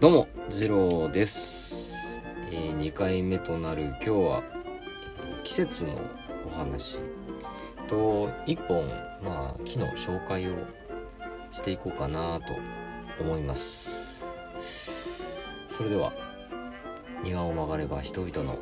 どうも、次郎です。えー、2回目となる今日は、えー季節のお話と、1本、まあ、木の紹介をしていこうかなと思います。それでは、庭を曲がれば人々の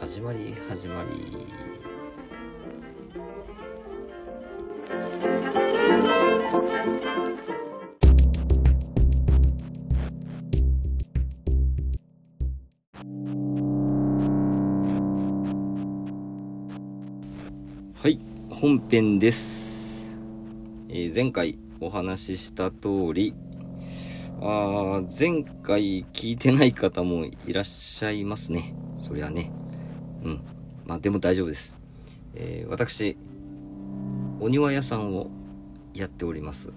始まり始まり。本編です。えー前回お話しした通り、あー前回聞いてない方もいらっしゃいますね。そりゃね。うん。まあでも大丈夫です。えー私、お庭屋さんをやっております。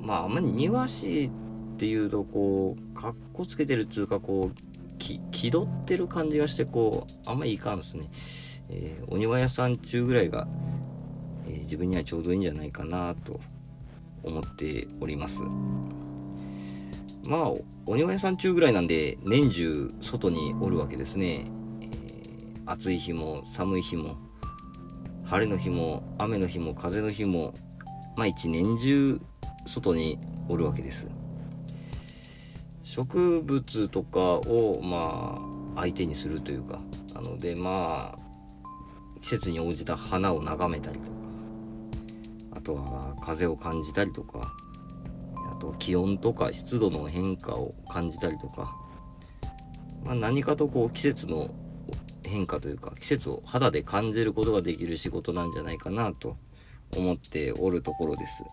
まああんまり庭師っていうとこう、かっこつけてるっていうかこう、気取ってる感じがしてこう、あんまりいかんですね。えーお庭屋さん中ぐらいが、えー自分にはちょうどいいんじゃないかなと思っております。まあ、お庭屋さん中ぐらいなんで、年中外におるわけですね。えー暑い日も寒い日も、晴れの日も雨の日も風の日も、まあ一年中外におるわけです。植物とかを、まあ、相手にするというか、なので、まあ、季節に応じた花を眺めたりとか、あとは風を感じたりとか、あとは気温とか湿度の変化を感じたりとか、まあ、何かとこう季節の変化というか、季節を肌で感じることができる仕事なんじゃないかなと思っておるところです。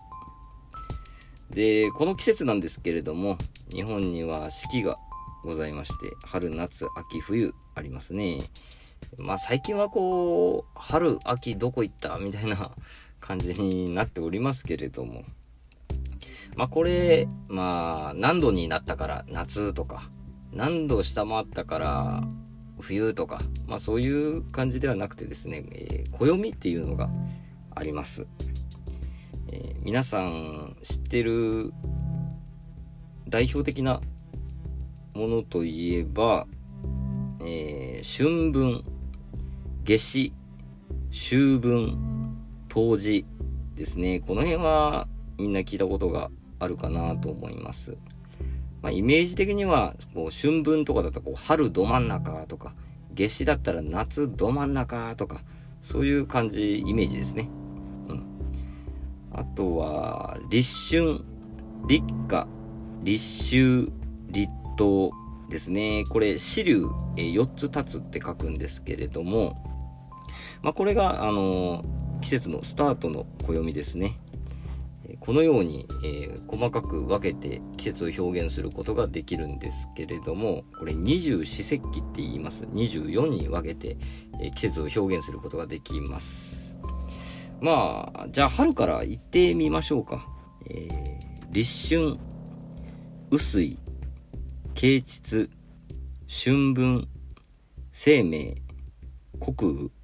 で、この季節なんですけれども、日本には四季がございまして、春、夏、秋、冬ありますね。まあ最近はこう、春、秋どこ行ったみたいな 感じになっておりますけれども。まあこれ、まあ何度になったから夏とか、何度下回ったから冬とか、まあそういう感じではなくてですね、えー暦っていうのがあります。えー皆さん知ってる代表的なものといえば、えー春分、夏至、秋分、冬至ですね。この辺はみんな聞いたことがあるかなと思います。まあ、イメージ的には、こう春分とかだとこう春ど真ん中とか、夏至だったら夏ど真ん中とか、そういう感じ、イメージですね。うん。あとは、立春、立夏、立秋、立冬ですね。これ、支流、え4つ立つって書くんですけれども、まあ、これが、あの季節のスタートの暦ですね。このように、えー細かく分けて季節を表現することができるんですけれども、これ二十四節気って言います。24に分けて、えー季節を表現することができます。まあ、じゃあ春から言ってみましょうか。えー立春、雨水、啓蟄、春分、生命、国雨、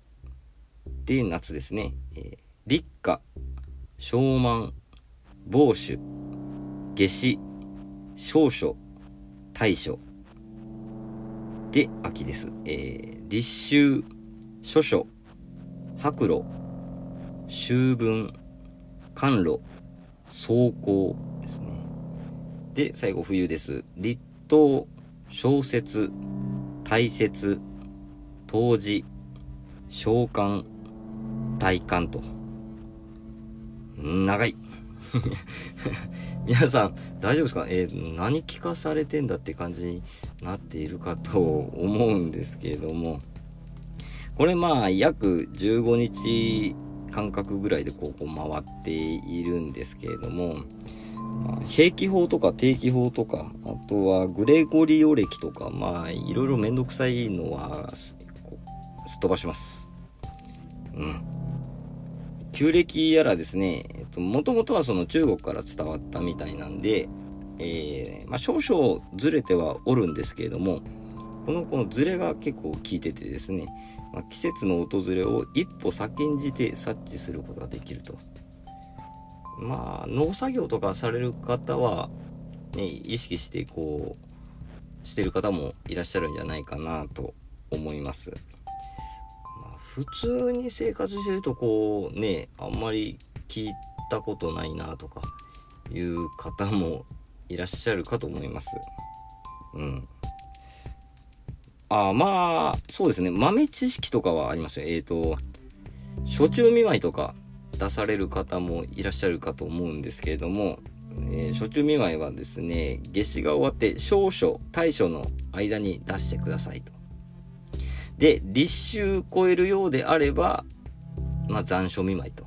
で夏ですね。えー立夏、小満、傍主、夏至、小暑、大暑。で、秋です。えー立秋、初暑、白露、秋分、寒露、霜降ですね。で、最後冬です。立冬、小雪、大雪、冬至、召喚、大寒と。長い。皆さん、大丈夫ですか？えー何聞かされてんだって感じになっているかと思うんですけれども、これまあ、約15日間隔ぐらいでこうこう回っているんですけれども、まあ、平気法とか定期法とか、あとはグレゴリオ歴とか、まあ、いろいろめんどくさいのはすすっ飛ばします。うん。旧暦やらですね、えっと、もともとはその中国から伝わったみたいなんで、えー、まあ少々ずれてはおるんですけれども、この、このズレが結構効いててですね、まあ、季節の訪れを一歩先んじて察知することができると。まあ、農作業とかされる方は、ね、意識してこう、してる方もいらっしゃるんじゃないかなと思います。普通に生活してるとこうね、あんまり聞いたことないなとかいう方もいらっしゃるかと思います。うん。あまあ、そうですね。豆知識とかはありますよ。えっ、ー、と、初中見舞いとか出される方もいらっしゃるかと思うんですけれども、えー、初中見舞いはですね、夏至が終わって少々大暑の間に出してくださいと。で、立秋超えるようであれば、まあ残暑見舞いと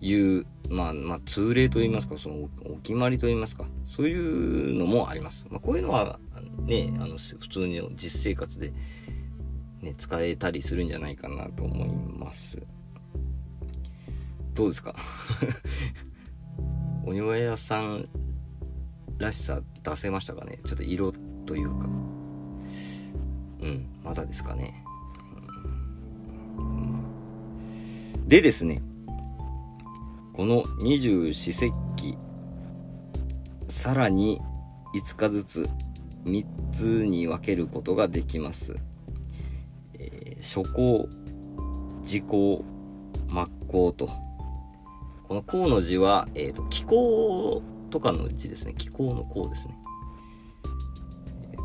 いう、まあ、まあ、通例と言いますか、そのお決まりと言いますか、そういうのもあります。まあ、こういうのは、ね、あの、普通に実生活で、ね、使えたりするんじゃないかなと思います。どうですか？お庭屋さんらしさ出せましたかね？ちょっと色というか。うん、まだですかね。でですね、この二十四節気、さらに5日ずつ3つに分けることができます。えー、初行、時行、末行と。この項の字は、えっ、ー、と、気候とかの字ですね。気候の項ですね。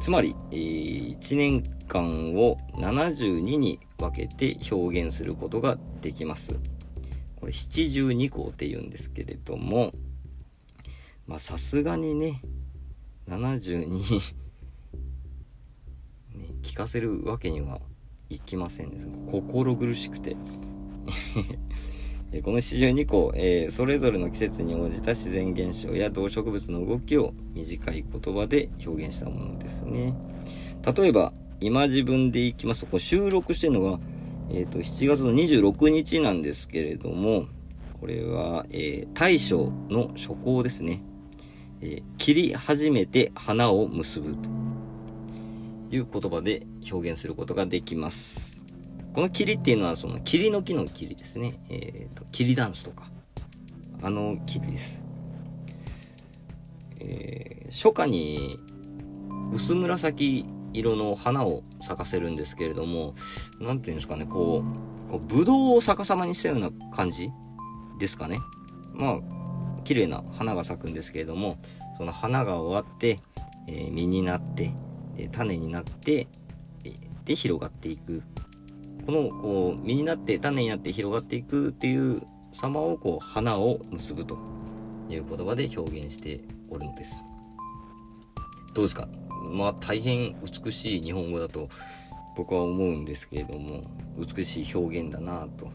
つまり、えー、1年間を72に分けて表現することができます。これ七十二項って言うんですけれども、まあさすがにね、72ね、聞かせるわけにはいきませんね。心苦しくて。この四十二項、えー、それぞれの季節に応じた自然現象や動植物の動きを短い言葉で表現したものですね。例えば、今自分でいきますと、こ収録してるのが、えっ、ー、と、7月の26日なんですけれども、これは、えー、大将の初行ですね。え、切り始めて花を結ぶという言葉で表現することができます。この霧っていうのはその霧の木の霧ですね。えっ、ー、と、霧ダンスとか。あの霧です。えー、初夏に薄紫色の花を咲かせるんですけれども、なんていうんですかね、こう、こう、ぶどうを逆さまにしたような感じですかね。まあ、綺麗な花が咲くんですけれども、その花が終わって、えー、実になって、種になって、で、広がっていくこのこう実になって種になって広がっていくっていう様をこう花を結ぶという言葉で表現しておるのです。どうですか？まあ大変美しい日本語だと僕は思うんですけれども美しい表現だなと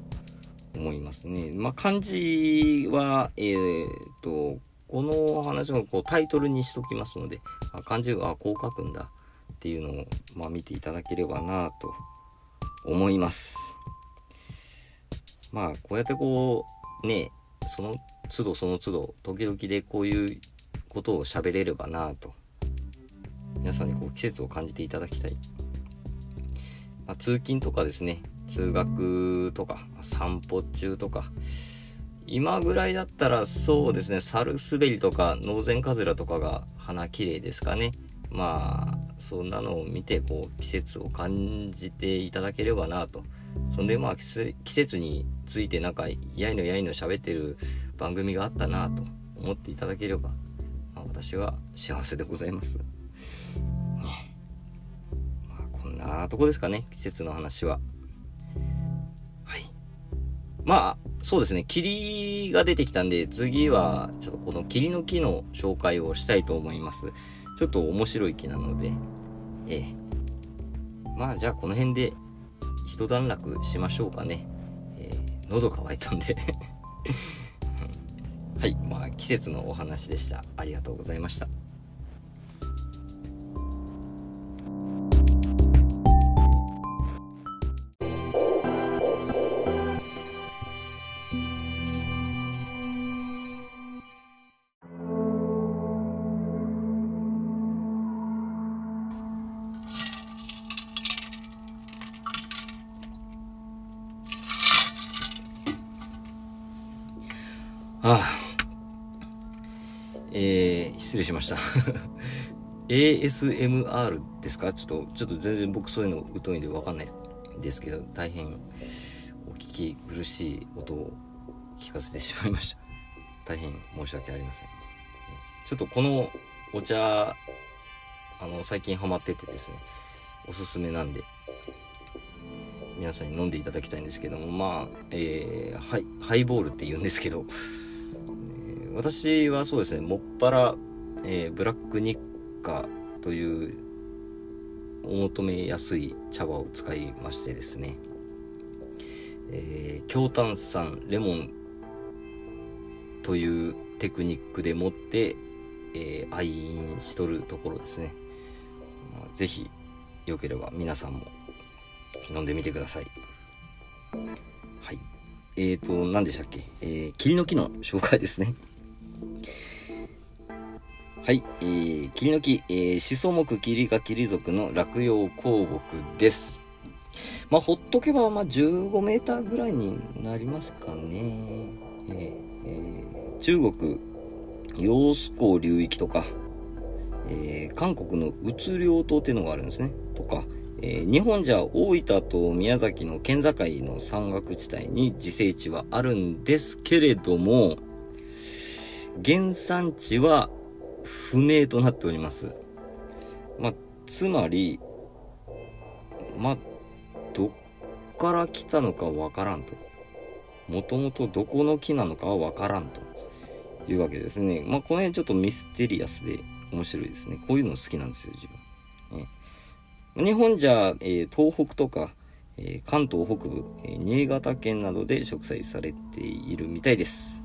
思いますね。まあ漢字はえー、っとこの話をこうタイトルにしときますので漢字はこう書くんだっていうのを、まあ、見ていただければなと思います。まあ、こうやってこう、ね、その都度その都度、時々でこういうことを喋れればなと。皆さんにこう季節を感じていただきたい。まあ、通勤とかですね、通学とか、散歩中とか、今ぐらいだったらそうですね、猿滑りとか、ノウゼンカズラとかが花綺麗ですかね。まあ、そんなのを見て、こう、季節を感じていただければなと。そんで、まあ、季節についてなんか、やいのやいの喋ってる番組があったなと思っていただければ、まあ、私は幸せでございます。ね、まあ、こんなとこですかね、季節の話は。はい。まあ、そうですね、霧が出てきたんで、次は、ちょっとこの霧の木の紹介をしたいと思います。ちょっと面白い木なので、ええ。まあじゃあこの辺で一段落しましょうかね。えー、喉乾いたんで はい、まあ季節のお話でした。ありがとうございました。えー、失礼しました。ASMR ですか？ちょっと、ちょっと全然僕そういうの疎いんでわかんないですけど、大変お聞き苦しい音を聞かせてしまいました。大変申し訳ありません。ちょっとこのお茶、あの、最近ハマっててですね、おすすめなんで、皆さんに飲んでいただきたいんですけども、まあ、えー、ハイ、ハイボールって言うんですけど、私はそうですね、もっぱら、えー、ブラックニッカというお求めやすい茶葉を使いましてですね、えー、強炭酸レモンというテクニックでもって、えー、愛飲しとるところですね。まあ、ぜひ、よければ皆さんも飲んでみてください。はい。えーと、何でしたっけ？えー、霧の木の紹介ですね。はい、えー、霧の木、えー、シソ木霧が霧族の落葉鉱木です。まあ、ほっとけば、まあ、15メーターぐらいになりますかね。えー、えー、中国、揚子江流域とか、えー、韓国の宇都領島っていうのがあるんですね。とか、えー、日本じゃ大分と宮崎の県境の山岳地帯に自生地はあるんですけれども、原産地は不明となっております。まあ、つまり、まあ、どっから来たのかわからんと。もともとどこの木なのかはわからんというわけですね。まあ、この辺ちょっとミステリアスで面白いですね。こういうの好きなんですよ、自分。ね、日本じゃ、えー、東北とか、えー、関東北部、えー、新潟県などで植栽されているみたいです。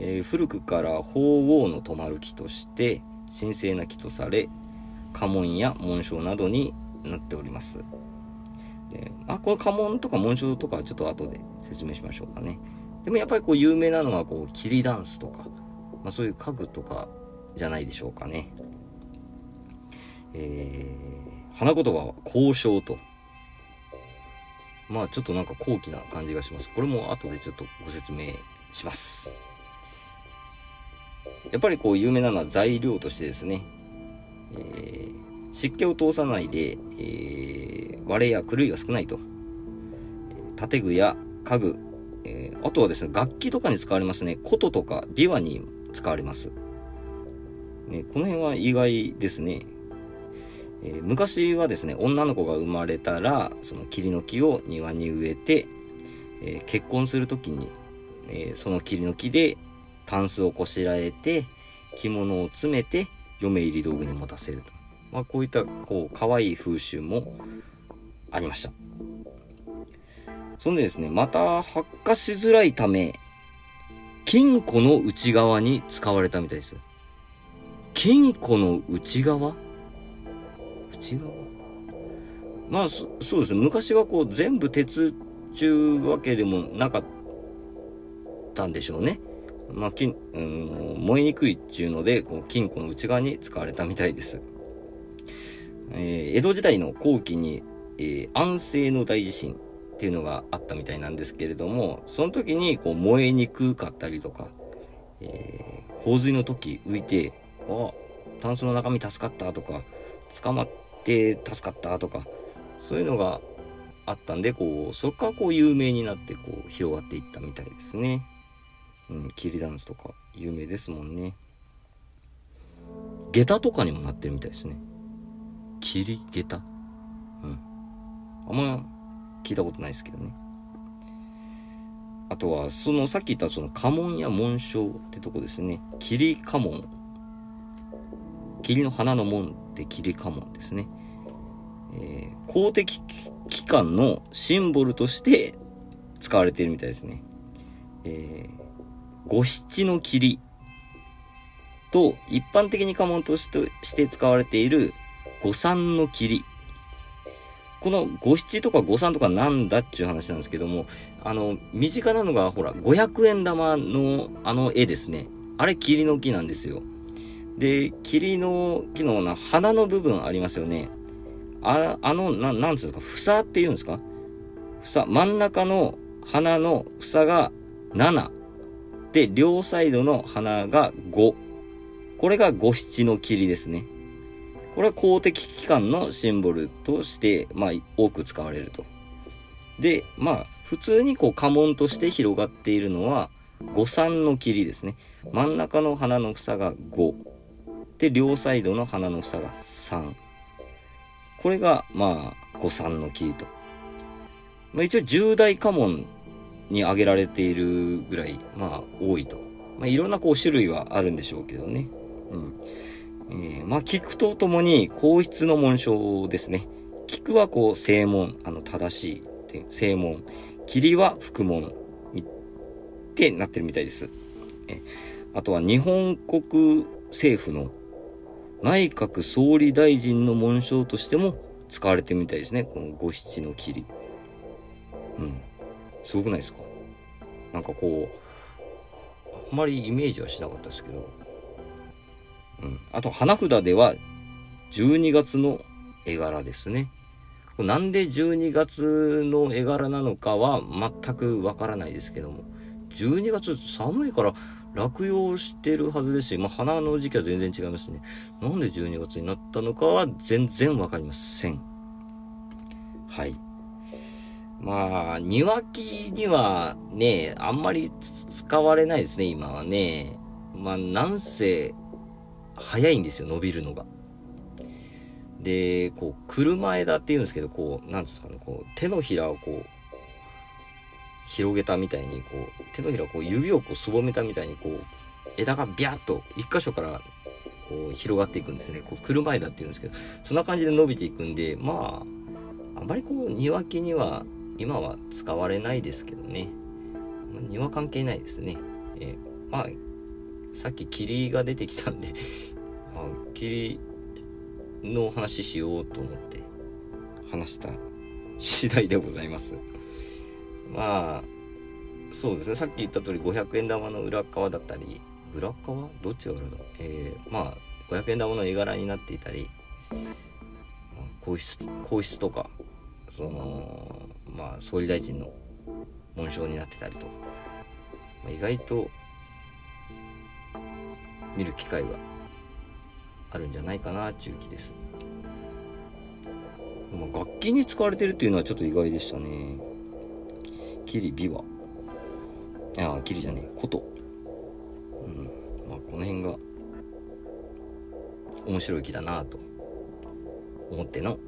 えー、古くから鳳凰の止まる木として神聖な木とされ家紋や紋章などになっておりますで、まあ、この家紋とか紋章とかはちょっと後で説明しましょうかねでもやっぱりこう有名なのはこう霧ダンスとか、まあ、そういう家具とかじゃないでしょうかねえー、花言葉は交渉とまあちょっとなんか高貴な感じがします。これも後でちょっとご説明します。やっぱりこう有名なのは材料としてですね、えー、湿気を通さないで、えー、割れや狂いが少ないと。建具や家具、えー、あとはですね、楽器とかに使われますね。琴とか琵琶に使われます。ね、この辺は意外ですね。えー、昔はですね、女の子が生まれたら、その霧の木を庭に植えて、えー、結婚するときに、え、その霧の木でタンスをこしらえて、着物を詰めて、嫁入り道具に持たせると。まあ、こういった、こう、可愛い風習もありました。そんでですね、また発火しづらいため、金庫の内側に使われたみたいです。金庫の内側？内側？まあそ、そうですね。昔はこう全部鉄ちゅうわけでもなかったんでしょうね。まあ、金、うん、燃えにくいっていうので、この金庫の内側に使われたみたいです。えー、江戸時代の後期に、えー、安政の大地震っていうのがあったみたいなんですけれども、その時にこう燃えにくかったりとか、えー、洪水の時浮いて、あ、タンスの中身助かったとか、捕まって助かったとか、そういうのがあったんで、こう、そこからこう有名になってこう広がっていったみたいですね。うん、キリダンスとか有名ですもんね。下駄とかにもなってるみたいですね。キリ下駄？うん。あんま聞いたことないですけどね。あとは、そのさっき言ったその家紋や紋章ってとこですね。霧家紋。霧の花の紋って霧家紋ですね。えー、公的機関のシンボルとして使われているみたいですね。えー、五七の霧と一般的に家紋として使われている五三の霧。この五七とか五三とかなんだっていう話なんですけども、あの、身近なのが、ほら、500円玉のあの絵ですね。あれ霧の木なんですよ。で、霧の木のな花の部分ありますよね。あ、あの、な、なんつうんですか、房って言うんですか？房、真ん中の花の房が7。で、両サイドの花が5。これが五七の霧ですね。これは公的機関のシンボルとして、まあ、多く使われると。で、まあ、普通にこう家紋として広がっているのは、五三の霧ですね。真ん中の花の房が5。で、両サイドの花の房が3。これが、まあ、五三の霧と。まあ、一応重大家紋に挙げられているぐらい、まあ、多いと。まあ、いろんなこう種類はあるんでしょうけどね。うん。えー、まあ、菊とともに皇室の紋章ですね。菊はこう、正門、あの、正しい、正門。霧は福門ってなってるみたいです。えあとは日本国政府の内閣総理大臣の紋章としても使われてるみたいですね。この五七の霧。うん。すごくないですか？なんかこう、あんまりイメージはしなかったですけど。うん。あと、花札では、12月の絵柄ですね。なんで12月の絵柄なのかは全くわからないですけども、12月寒いから落葉してるはずですし、まあ花の時期は全然違いますね。なんで12月になったのかは全然わかりません。はい。まあ、庭木にはね、あんまり使われないですね、今はね。まあ、なんせ、早いんですよ、伸びるのが。で、こう、車枝って言うんですけど、こう、なんですかね、こう、手のひらをこう、広げたみたいに、こう、手のひらをこう、指をこう、すぼめたみたいに、こう、枝がビャッと、一箇所から、こう、広がっていくんですね。こう、車枝って言うんですけど、そんな感じで伸びていくんで、まあ、あまりこう、庭木には、今は使われないですけどね。庭関係ないですね。えー、まあ、さっき霧が出てきたんで あ、霧の話しようと思って話した次第でございます。まあ、そうですね。さっき言った通り500円玉の裏側だったり、裏側？どっちが裏だ？えー、まあ、500円玉の絵柄になっていたり、ま、皇室、皇室とか、その、まあ、総理大臣の紋章になってたりと、まあ、意外と見る機会があるんじゃないかなっていう気です。まあ、楽器に使われてるっていうのはちょっと意外でしたね。キリ、ビワ。ああ、キリじゃねえ、こと。うん。まあ、この辺が面白い木だなと思っての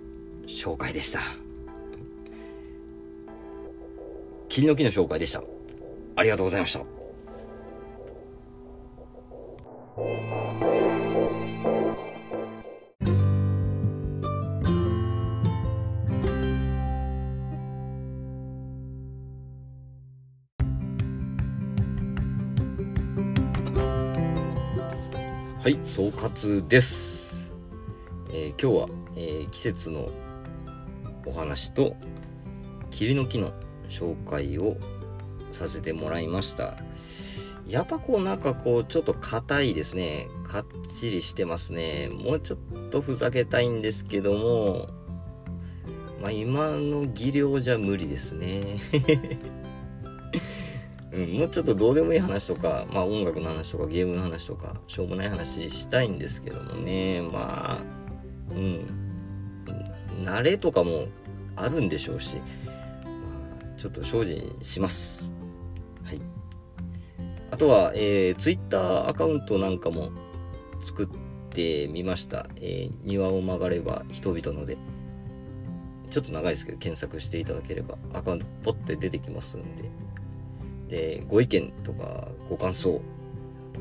紹介でした。霧の木の紹介でした。ありがとうございました。はい、総括です。えー、今日は、えー、季節のお話と霧の木の紹介をさせてもらいました。やっぱこうなんかこうちょっと硬いですね。かっちりしてますね。もうちょっとふざけたいんですけども、まあ今の技量じゃ無理ですね。うん、もうちょっとどうでもいい話とか、まあ音楽の話とかゲームの話とか、しょうもない話したいんですけどもね。まあ、うん。慣れとかもあるんでしょうし、ちょっと精進します。はい。あとは、えー、Twitter アカウントなんかも作ってみました。えー、庭を曲がれば人々ので。ちょっと長いですけど、検索していただければ、アカウントポッて出てきますんで。で、ご意見とか、ご感想、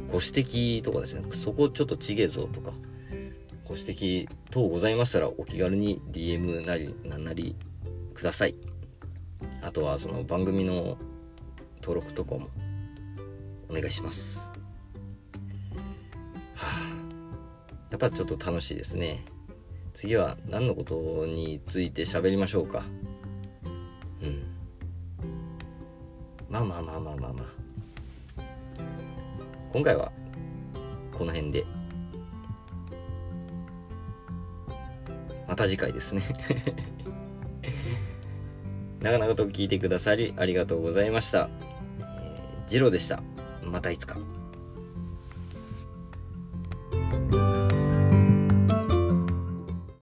ご指摘とかですね、そこちょっとちげえぞとか、ご指摘等ございましたら、お気軽に DM なり、なんなりください。あとはその番組の登録とかもお願いします。はあ、やっぱちょっと楽しいですね。次は何のことについて喋りましょうか。うん。まあまあまあまあまあまあ。今回はこの辺で。また次回ですね長々と聞いてくださりありがとうございました。えー、ジローでした。またいつか。